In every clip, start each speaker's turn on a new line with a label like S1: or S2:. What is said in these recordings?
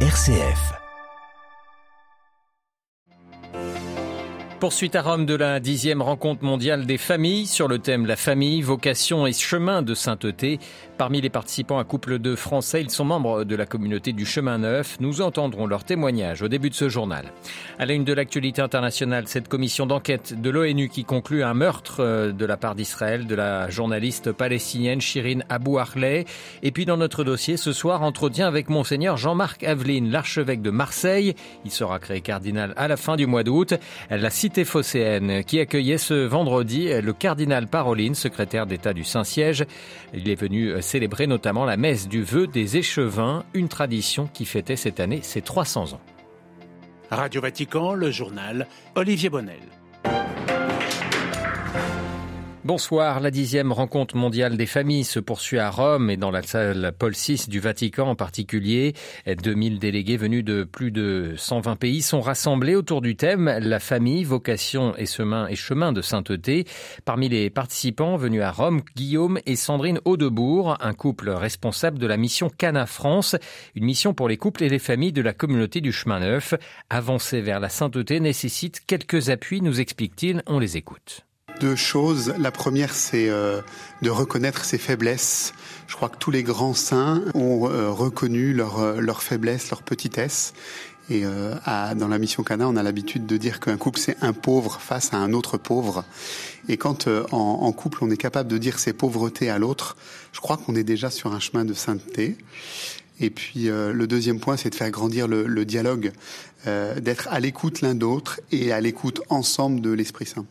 S1: RCF.
S2: Poursuite à Rome de la dixième rencontre mondiale des familles sur le thème La famille, vocation et chemin de sainteté. Parmi les participants, un couple de Français, ils sont membres de la communauté du Chemin Neuf. Nous entendrons leur témoignage au début de ce journal. À la une de l'actualité internationale, cette commission d'enquête de l'ONU qui conclut un meurtre euh, de la part d'Israël de la journaliste palestinienne Shirin Abu Akleh. Et puis dans notre dossier, ce soir, entretien avec Monseigneur Jean-Marc Aveline, l'archevêque de Marseille. Il sera créé cardinal à la fin du mois d'août. La cité qui accueillait ce vendredi le cardinal Paroline, secrétaire d'État du Saint-Siège. Il est venu célébrer notamment la messe du vœu des échevins, une tradition qui fêtait cette année ses 300 ans.
S3: Radio Vatican, le journal Olivier Bonnel.
S2: Bonsoir. La dixième rencontre mondiale des familles se poursuit à Rome et dans la salle Paul VI du Vatican en particulier. 2000 délégués venus de plus de 120 pays sont rassemblés autour du thème La famille, vocation et chemin, de sainteté. Parmi les participants venus à Rome, Guillaume et Sandrine Audebourg, un couple responsable de la mission Cana France, une mission pour les couples et les familles de la communauté du chemin neuf. Avancer vers la sainteté nécessite quelques appuis, nous explique-t-il. On les écoute
S4: deux choses. La première, c'est euh, de reconnaître ses faiblesses. Je crois que tous les grands saints ont euh, reconnu leurs euh, leur faiblesses, leur petitesse. Et à, dans la mission Cana, on a l'habitude de dire qu'un couple, c'est un pauvre face à un autre pauvre. Et quand en, en, couple, on est capable de dire ses pauvretés à l'autre, je crois qu'on est déjà sur un chemin de sainteté. Et puis le deuxième point, c'est de faire grandir le, le dialogue, d'être à l'écoute l'un d'autre et à l'écoute ensemble de l'Esprit Saint.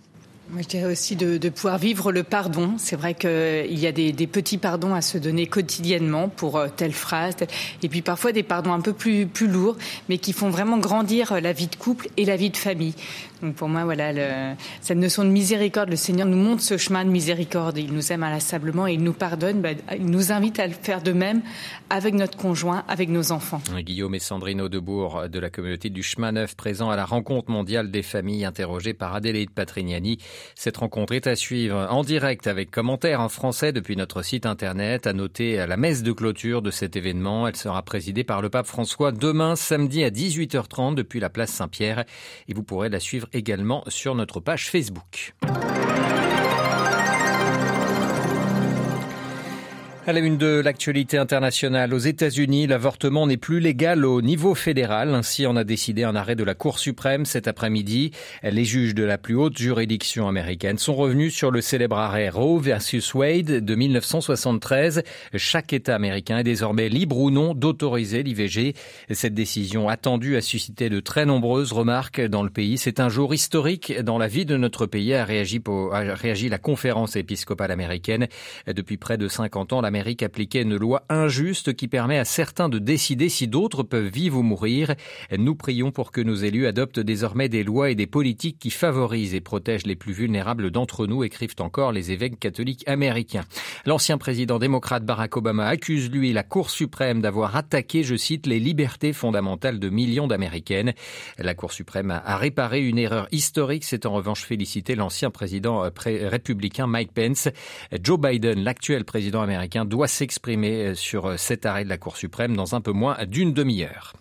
S5: Moi, je dirais aussi de, de pouvoir vivre le pardon. C'est vrai qu'il y a des, des, petits pardons à se donner quotidiennement pour euh, telle phrase, et puis parfois des pardons un peu plus, plus lourds, mais qui font vraiment grandir la vie de couple et la vie de famille. Donc pour moi, voilà, le, cette notion de miséricorde, le Seigneur nous montre ce chemin de miséricorde. Il nous aime inlassablement et il nous pardonne. Bah, il nous invite à le faire de même avec notre conjoint, avec nos enfants.
S2: Guillaume et Sandrine Audebourg de la communauté du Chemin Neuf, présent à la rencontre mondiale des familles, interrogées par Adélaïde Patrignani. Cette rencontre est à suivre en direct avec commentaires en français depuis notre site internet. À noter la messe de clôture de cet événement. Elle sera présidée par le pape François demain, samedi à 18h30 depuis la place Saint-Pierre. Et vous pourrez la suivre également sur notre page Facebook. À la une de l'actualité internationale, aux États-Unis, l'avortement n'est plus légal au niveau fédéral. Ainsi en a décidé un arrêt de la Cour suprême cet après-midi. Les juges de la plus haute juridiction américaine sont revenus sur le célèbre arrêt Roe versus Wade de 1973. Chaque État américain est désormais libre ou non d'autoriser l'IVG. Cette décision attendue a suscité de très nombreuses remarques dans le pays. C'est un jour historique dans la vie de notre pays, a réagi, la conférence épiscopale américaine. Depuis près de 50 ans, la l'Amérique appliquait une loi injuste qui permet à certains de décider si d'autres peuvent vivre ou mourir. Nous prions pour que nos élus adoptent désormais des lois et des politiques qui favorisent et protègent les plus vulnérables d'entre nous, écrivent encore les évêques catholiques américains. L'ancien président démocrate Barack Obama accuse, lui, la Cour suprême d'avoir attaqué, je cite, les libertés fondamentales de millions d'Américaines. La Cour suprême a réparé une erreur historique, c'est en revanche félicité l'ancien président euh, républicain Mike Pence. Joe Biden, l'actuel président américain, doit s'exprimer euh, sur euh, cet arrêt de la Cour suprême dans un peu moins d'une demi-heure.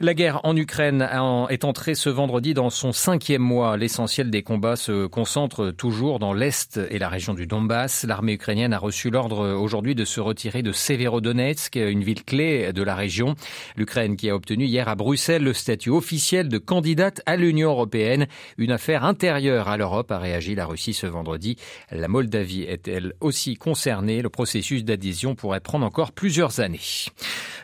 S2: La guerre en Ukraine est entrée ce vendredi dans son cinquième mois. L'essentiel des combats se concentre toujours dans l'Est et la région du Donbass. L'armée ukrainienne a reçu l'ordre aujourd'hui de se retirer de Severodonetsk, une ville clé de la région. L'Ukraine qui a obtenu hier à Bruxelles le statut officiel de candidate à l'Union européenne. Une affaire intérieure à l'Europe, a réagi la Russie ce vendredi. La Moldavie est-elle aussi concernée? Le processus d'adhésion pourrait prendre encore plusieurs années.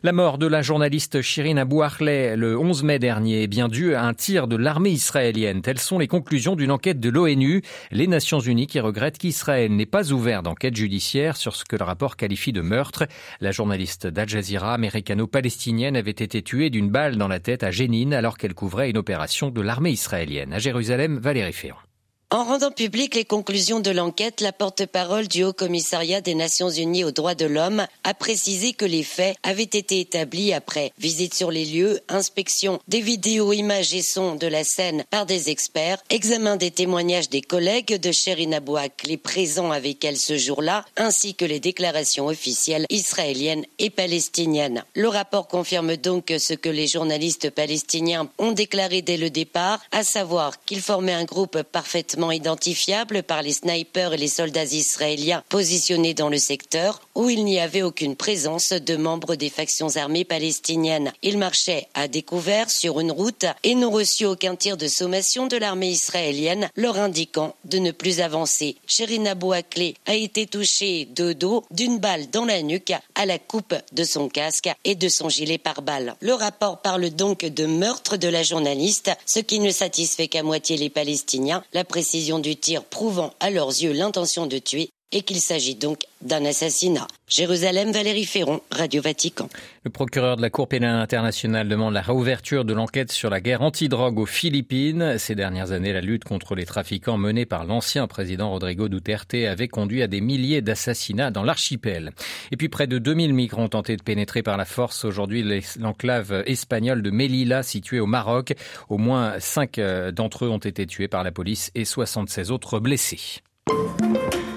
S2: La mort de la journaliste Shirin Abu Akleh le 11 mai dernier est bien due à un tir de l'armée israélienne. Telles sont les conclusions d'une enquête de l'ONU, les Nations Unies qui regrettent qu'Israël n'ait pas ouvert d'enquête judiciaire sur ce que le rapport qualifie de meurtre. La journaliste d'Al Jazeera américano-palestinienne avait été tuée d'une balle dans la tête à Jénine alors qu'elle couvrait une opération de l'armée israélienne. À Jérusalem, Valérie Ferrand.
S1: En rendant publiques les conclusions de l'enquête, la porte-parole du Haut Commissariat des Nations Unies aux droits de l'homme a précisé que les faits avaient été établis après visite sur les lieux, inspection des vidéos, images et sons de la scène par des experts, examen des témoignages des collègues de Sherina les présents avec elle ce jour-là, ainsi que les déclarations officielles israéliennes et palestiniennes. Le rapport confirme donc ce que les journalistes palestiniens ont déclaré dès le départ, à savoir qu'ils formaient un groupe parfaitement identifiable par les snipers et les soldats israéliens positionnés dans le secteur où il n'y avait aucune présence de membres des factions armées palestiniennes. Ils marchaient à découvert sur une route et n'ont reçu aucun tir de sommation de l'armée israélienne leur indiquant de ne plus avancer. Sherina Bouaklé a été touchée de dos d'une balle dans la nuque à la coupe de son casque et de son gilet pare-balles. Le rapport parle donc de meurtre de la journaliste, ce qui ne satisfait qu'à moitié les Palestiniens. La précision du tir prouvant à leurs yeux l'intention de tuer et qu'il s'agit donc d'un assassinat. Jérusalem, Valérie Ferron, Radio Vatican.
S2: Le procureur de la Cour pénale internationale demande la réouverture de l'enquête sur la guerre antidrogue aux Philippines. Ces dernières années, la lutte contre les trafiquants menée par l'ancien président Rodrigo Duterte avait conduit à des milliers d'assassinats dans l'archipel. Et puis près de 2000 migrants ont tenté de pénétrer par la force aujourd'hui l'enclave espagnole de Melilla située au Maroc. Au moins 5 euh, d'entre eux ont été tués par la police et 76 autres blessés.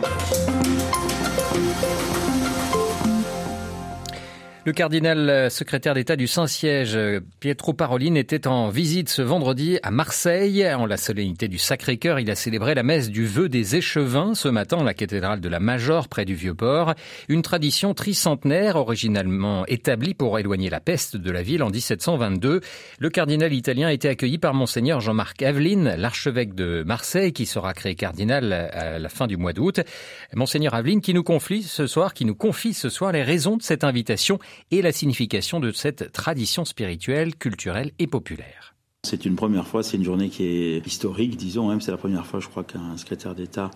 S2: Thank you. Le cardinal euh, secrétaire d'État du Saint-Siège, euh, Pietro Parolin, était en visite ce vendredi à Marseille. En la solennité du Sacré-Cœur, il a célébré la messe du vœu des échevins ce matin dans la cathédrale de la Major près du Vieux-Port. Une tradition tricentenaire originalement établie pour éloigner la peste de la ville en 1722. Le cardinal italien a été accueilli par monseigneur Jean-Marc Aveline, l'archevêque de Marseille, qui sera créé cardinal à la fin du mois d'août. Monseigneur Aveline qui nous confie ce soir, qui nous confie ce soir les raisons de cette invitation et la signification de cette tradition spirituelle, culturelle et populaire.
S6: C'est une première fois, c'est une journée qui est historique, disons, même c'est la première fois, je crois, qu'un secrétaire d'État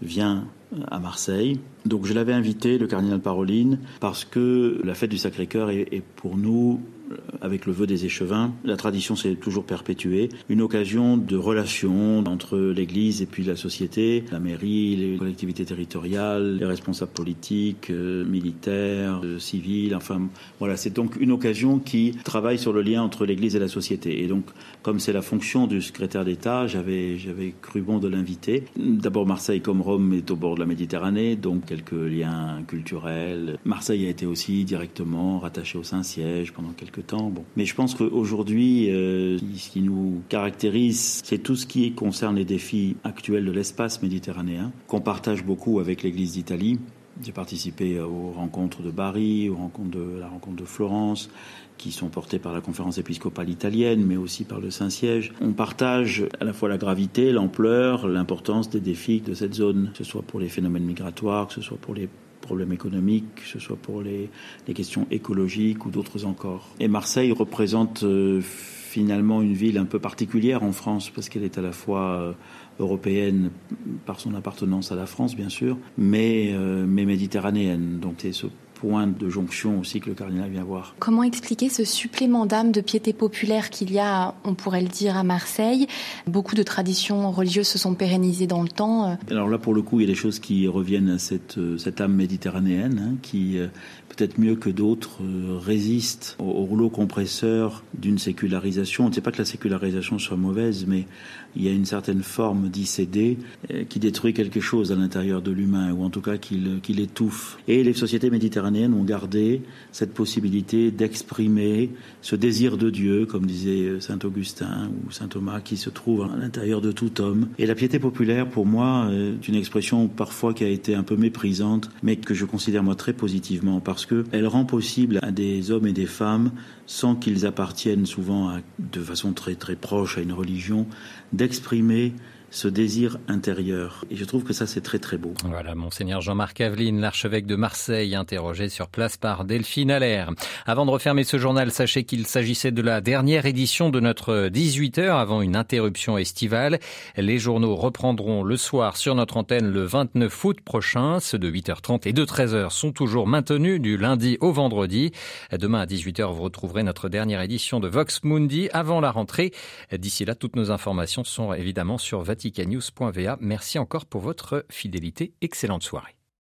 S6: vient à Marseille. Donc je l'avais invité, le cardinal Paroline, parce que la fête du Sacré-Cœur est, pour nous euh, avec le vœu des échevins, la tradition s'est toujours perpétuée, une occasion de relation entre l'Église et puis la société, la mairie, les collectivités territoriales, les responsables politiques, euh, militaires, euh, civils, enfin voilà, c'est donc une occasion qui travaille sur le lien entre l'Église et la société. Et donc, comme c'est la fonction du secrétaire d'État, j'avais cru bon de l'inviter. D'abord, Marseille comme Rome est au bord la Méditerranée, donc quelques liens culturels. Marseille a été aussi directement rattaché au Saint-Siège pendant quelques temps. Bon. Mais je pense qu'aujourd'hui, euh, ce qui nous caractérise, c'est tout ce qui concerne les défis actuels de l'espace méditerranéen, qu'on partage beaucoup avec l'Église d'Italie. J'ai participé aux rencontres de Bari, aux rencontres de la rencontre de Florence, qui sont portées par la conférence épiscopale italienne, mais aussi par le Saint-Siège. On partage à la fois la gravité, l'ampleur, l'importance des défis de cette zone, que ce soit pour les phénomènes migratoires, que ce soit pour les problèmes économiques, que ce soit pour les, questions écologiques ou d'autres encore. Et Marseille représente euh, finalement une ville un peu particulière en France parce qu'elle est à la fois euh, européenne par son appartenance à la France bien sûr, mais, euh, mais méditerranéenne. Donc c'est ce point de jonction aussi que le cardinal vient voir.
S7: Comment expliquer ce supplément d'âme de piété populaire qu'il y a, on pourrait le dire, à Marseille? Beaucoup de traditions religieuses se sont pérennisées dans le temps.
S6: Alors là, pour le coup, il y a des choses qui reviennent à cette, euh, cette âme méditerranéenne, hein, qui euh, peut-être mieux que d'autres euh, résiste au, au, rouleau compresseur d'une sécularisation. On ne sait pas que la sécularisation soit mauvaise, mais il y a une certaine forme d'ICD qui détruit quelque chose à l'intérieur de l'humain, ou en tout cas qui l'étouffe. Et les sociétés méditerranéennes ont gardé cette possibilité d'exprimer ce désir de Dieu, comme disait saint Augustin ou saint Thomas, qui se trouve à l'intérieur de tout homme. Et la piété populaire, pour moi, est une expression parfois qui a été un peu méprisante, mais que je considère moi très positivement, parce qu'elle rend possible à des hommes et des femmes, sans qu'ils appartiennent souvent de façon très très proche à une religion, d'exprimer ce désir intérieur. Et je trouve que ça, c'est très très beau.
S2: Voilà, monseigneur Jean-Marc Aveline, l'archevêque de Marseille, interrogé sur place par Delphine Allaire. Avant de refermer ce journal, sachez qu'il s'agissait de la dernière édition de notre 18 heures avant une interruption estivale. Les journaux reprendront le soir sur notre antenne le 29 août prochain. Ceux de 8h30 et de 13h sont toujours maintenus du lundi au vendredi. Demain à 18h, vous retrouverez notre dernière édition de Vox Mundi avant la rentrée. D'ici là, toutes nos informations sont évidemment sur Merci encore pour votre fidélité. Excellente soirée.